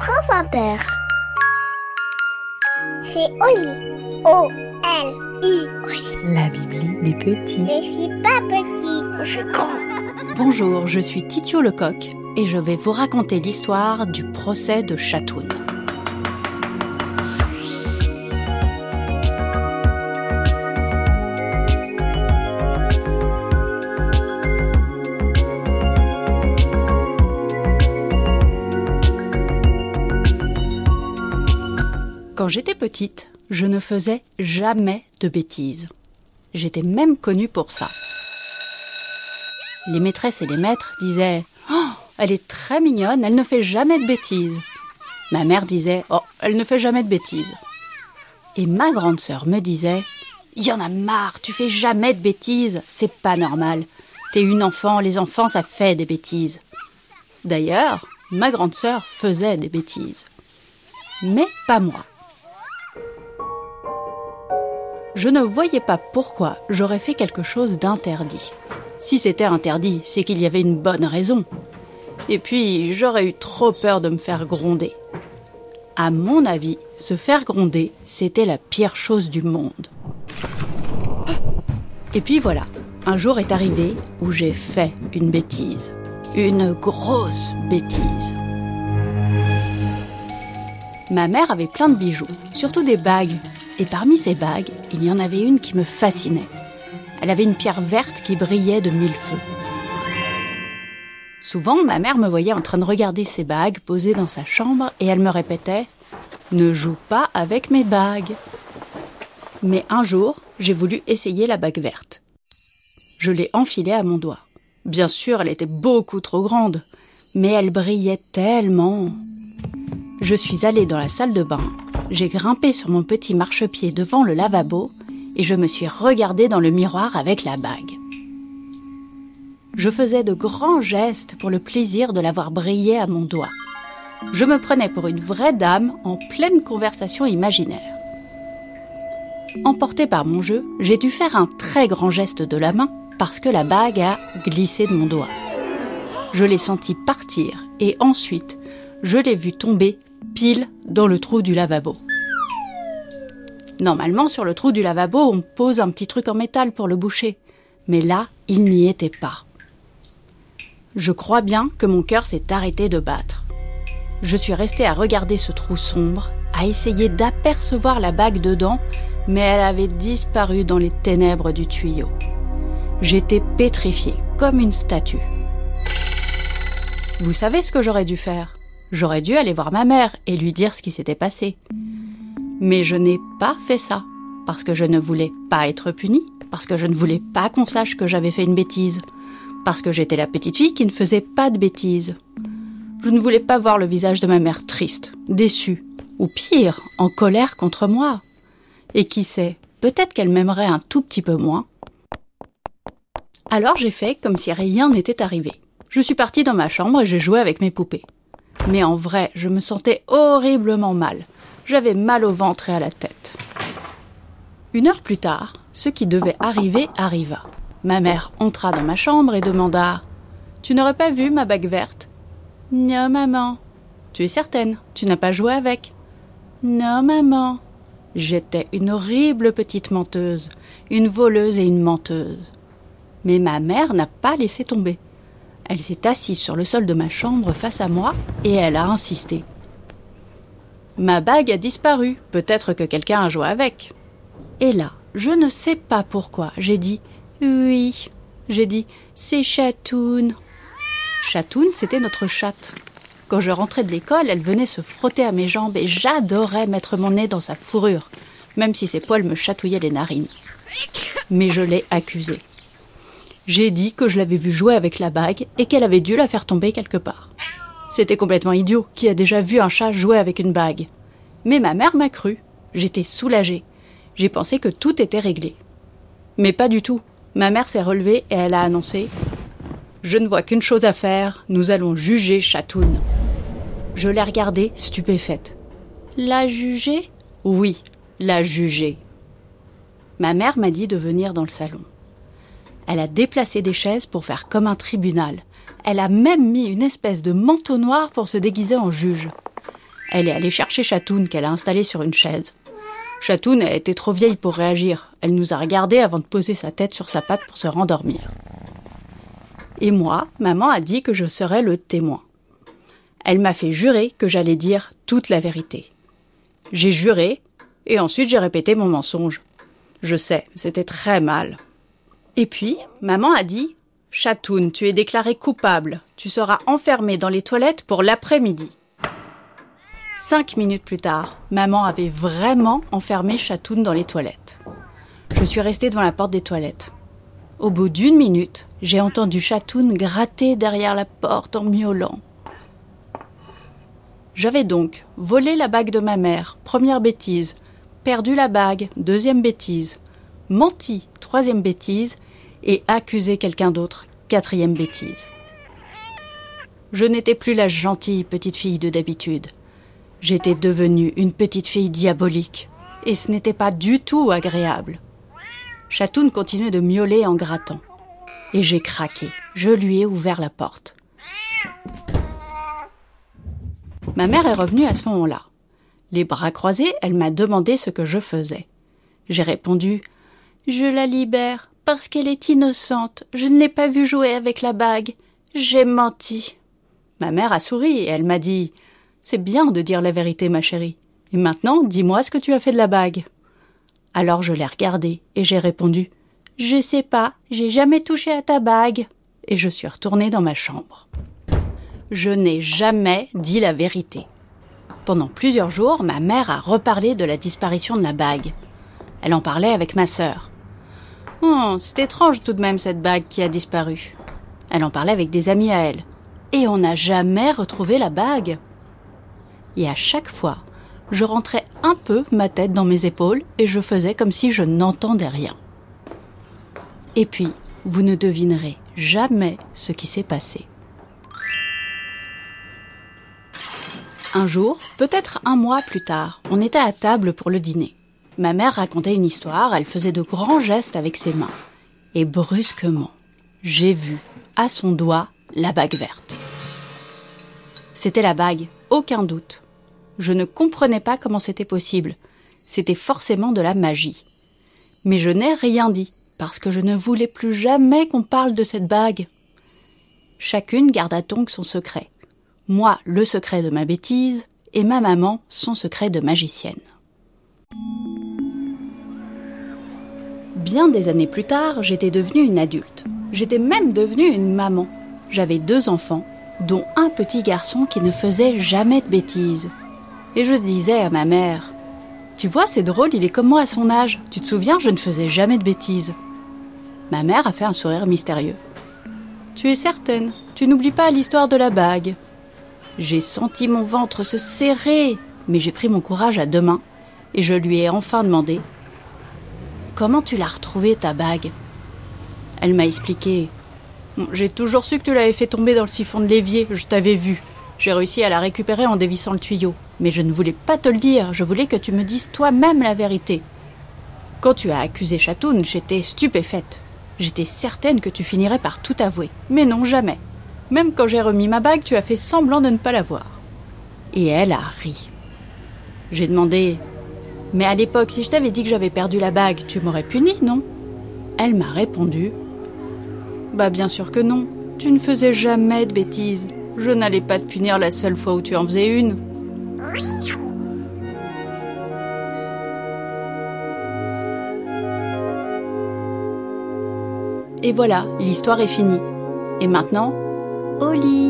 France Inter. C'est Oli. O-L-I. La Bibli des petits. Je suis pas petit, je suis grand. Bonjour, je suis Titio Lecoq et je vais vous raconter l'histoire du procès de Chatoun. Quand j'étais petite, je ne faisais jamais de bêtises. J'étais même connue pour ça. Les maîtresses et les maîtres disaient Oh, elle est très mignonne, elle ne fait jamais de bêtises. Ma mère disait Oh, elle ne fait jamais de bêtises. Et ma grande sœur me disait Il y en a marre, tu fais jamais de bêtises, c'est pas normal. T'es une enfant, les enfants ça fait des bêtises. D'ailleurs, ma grande sœur faisait des bêtises. Mais pas moi. Je ne voyais pas pourquoi j'aurais fait quelque chose d'interdit. Si c'était interdit, c'est qu'il y avait une bonne raison. Et puis, j'aurais eu trop peur de me faire gronder. À mon avis, se faire gronder, c'était la pire chose du monde. Et puis voilà, un jour est arrivé où j'ai fait une bêtise. Une grosse bêtise. Ma mère avait plein de bijoux, surtout des bagues. Et parmi ces bagues, il y en avait une qui me fascinait. Elle avait une pierre verte qui brillait de mille feux. Souvent, ma mère me voyait en train de regarder ces bagues posées dans sa chambre et elle me répétait ⁇ Ne joue pas avec mes bagues !⁇ Mais un jour, j'ai voulu essayer la bague verte. Je l'ai enfilée à mon doigt. Bien sûr, elle était beaucoup trop grande, mais elle brillait tellement. Je suis allée dans la salle de bain, j'ai grimpé sur mon petit marchepied devant le lavabo et je me suis regardée dans le miroir avec la bague. Je faisais de grands gestes pour le plaisir de l'avoir brillée à mon doigt. Je me prenais pour une vraie dame en pleine conversation imaginaire. Emportée par mon jeu, j'ai dû faire un très grand geste de la main parce que la bague a glissé de mon doigt. Je l'ai senti partir et ensuite, je l'ai vue tomber dans le trou du lavabo. Normalement, sur le trou du lavabo, on pose un petit truc en métal pour le boucher. Mais là, il n'y était pas. Je crois bien que mon cœur s'est arrêté de battre. Je suis restée à regarder ce trou sombre, à essayer d'apercevoir la bague dedans, mais elle avait disparu dans les ténèbres du tuyau. J'étais pétrifiée, comme une statue. Vous savez ce que j'aurais dû faire? J'aurais dû aller voir ma mère et lui dire ce qui s'était passé. Mais je n'ai pas fait ça, parce que je ne voulais pas être punie, parce que je ne voulais pas qu'on sache que j'avais fait une bêtise, parce que j'étais la petite fille qui ne faisait pas de bêtises. Je ne voulais pas voir le visage de ma mère triste, déçue, ou pire, en colère contre moi. Et qui sait, peut-être qu'elle m'aimerait un tout petit peu moins. Alors j'ai fait comme si rien n'était arrivé. Je suis partie dans ma chambre et j'ai joué avec mes poupées. Mais en vrai, je me sentais horriblement mal. J'avais mal au ventre et à la tête. Une heure plus tard, ce qui devait arriver arriva. Ma mère entra dans ma chambre et demanda Tu n'aurais pas vu ma bague verte? Non, maman. Tu es certaine Tu n'as pas joué avec? Non, maman. J'étais une horrible petite menteuse, une voleuse et une menteuse. Mais ma mère n'a pas laissé tomber. Elle s'est assise sur le sol de ma chambre face à moi et elle a insisté. Ma bague a disparu, peut-être que quelqu'un a joué avec. Et là, je ne sais pas pourquoi, j'ai dit oui. J'ai dit c'est Chatoun. Chatoun, c'était notre chatte. Quand je rentrais de l'école, elle venait se frotter à mes jambes et j'adorais mettre mon nez dans sa fourrure, même si ses poils me chatouillaient les narines. Mais je l'ai accusée. J'ai dit que je l'avais vue jouer avec la bague et qu'elle avait dû la faire tomber quelque part. C'était complètement idiot, qui a déjà vu un chat jouer avec une bague. Mais ma mère m'a cru. J'étais soulagée. J'ai pensé que tout était réglé. Mais pas du tout. Ma mère s'est relevée et elle a annoncé Je ne vois qu'une chose à faire, nous allons juger Chatoun. Je l'ai regardée, stupéfaite. La juger? Oui, la juger. Ma mère m'a dit de venir dans le salon. Elle a déplacé des chaises pour faire comme un tribunal. Elle a même mis une espèce de manteau noir pour se déguiser en juge. Elle est allée chercher Chatoun qu'elle a installé sur une chaise. Chatoun a été trop vieille pour réagir. Elle nous a regardés avant de poser sa tête sur sa patte pour se rendormir. Et moi, maman a dit que je serais le témoin. Elle m'a fait jurer que j'allais dire toute la vérité. J'ai juré, et ensuite j'ai répété mon mensonge. Je sais, c'était très mal. Et puis, maman a dit Chatoun, tu es déclaré coupable. Tu seras enfermé dans les toilettes pour l'après-midi. Cinq minutes plus tard, maman avait vraiment enfermé Chatoun dans les toilettes. Je suis restée devant la porte des toilettes. Au bout d'une minute, j'ai entendu Chatoun gratter derrière la porte en miaulant. J'avais donc volé la bague de ma mère, première bêtise, perdu la bague, deuxième bêtise, menti, troisième bêtise, et accusé quelqu'un d'autre, quatrième bêtise. Je n'étais plus la gentille petite fille de d'habitude. J'étais devenue une petite fille diabolique, et ce n'était pas du tout agréable. Chatoun continuait de miauler en grattant. Et j'ai craqué. Je lui ai ouvert la porte. Ma mère est revenue à ce moment-là. Les bras croisés, elle m'a demandé ce que je faisais. J'ai répondu Je la libère parce qu'elle est innocente. Je ne l'ai pas vue jouer avec la bague. J'ai menti. Ma mère a souri et elle m'a dit C'est bien de dire la vérité, ma chérie. Et maintenant, dis-moi ce que tu as fait de la bague. Alors je l'ai regardée et j'ai répondu Je sais pas, j'ai jamais touché à ta bague. Et je suis retournée dans ma chambre je n'ai jamais dit la vérité. Pendant plusieurs jours, ma mère a reparlé de la disparition de la bague. Elle en parlait avec ma sœur. Oh, c'est étrange tout de même cette bague qui a disparu. Elle en parlait avec des amis à elle. Et on n'a jamais retrouvé la bague. Et à chaque fois, je rentrais un peu ma tête dans mes épaules et je faisais comme si je n'entendais rien. Et puis, vous ne devinerez jamais ce qui s'est passé. Un jour, peut-être un mois plus tard, on était à table pour le dîner. Ma mère racontait une histoire, elle faisait de grands gestes avec ses mains. Et brusquement, j'ai vu, à son doigt, la bague verte. C'était la bague, aucun doute. Je ne comprenais pas comment c'était possible. C'était forcément de la magie. Mais je n'ai rien dit, parce que je ne voulais plus jamais qu'on parle de cette bague. Chacune garda donc son secret moi le secret de ma bêtise et ma maman son secret de magicienne. Bien des années plus tard, j'étais devenue une adulte. J'étais même devenue une maman. J'avais deux enfants, dont un petit garçon qui ne faisait jamais de bêtises. Et je disais à ma mère Tu vois, c'est drôle, il est comme moi à son âge. Tu te souviens, je ne faisais jamais de bêtises. Ma mère a fait un sourire mystérieux. Tu es certaine, tu n'oublies pas l'histoire de la bague. J'ai senti mon ventre se serrer, mais j'ai pris mon courage à deux mains et je lui ai enfin demandé Comment tu l'as retrouvée ta bague Elle m'a expliqué J'ai toujours su que tu l'avais fait tomber dans le siphon de l'évier, je t'avais vu. J'ai réussi à la récupérer en dévissant le tuyau. Mais je ne voulais pas te le dire, je voulais que tu me dises toi-même la vérité. Quand tu as accusé Chatoun, j'étais stupéfaite. J'étais certaine que tu finirais par tout avouer. Mais non, jamais. Même quand j'ai remis ma bague, tu as fait semblant de ne pas la voir. Et elle a ri. J'ai demandé Mais à l'époque, si je t'avais dit que j'avais perdu la bague, tu m'aurais puni, non? Elle m'a répondu Bah, bien sûr que non. Tu ne faisais jamais de bêtises. Je n'allais pas te punir la seule fois où tu en faisais une. Et voilà, l'histoire est finie. Et maintenant, au lit.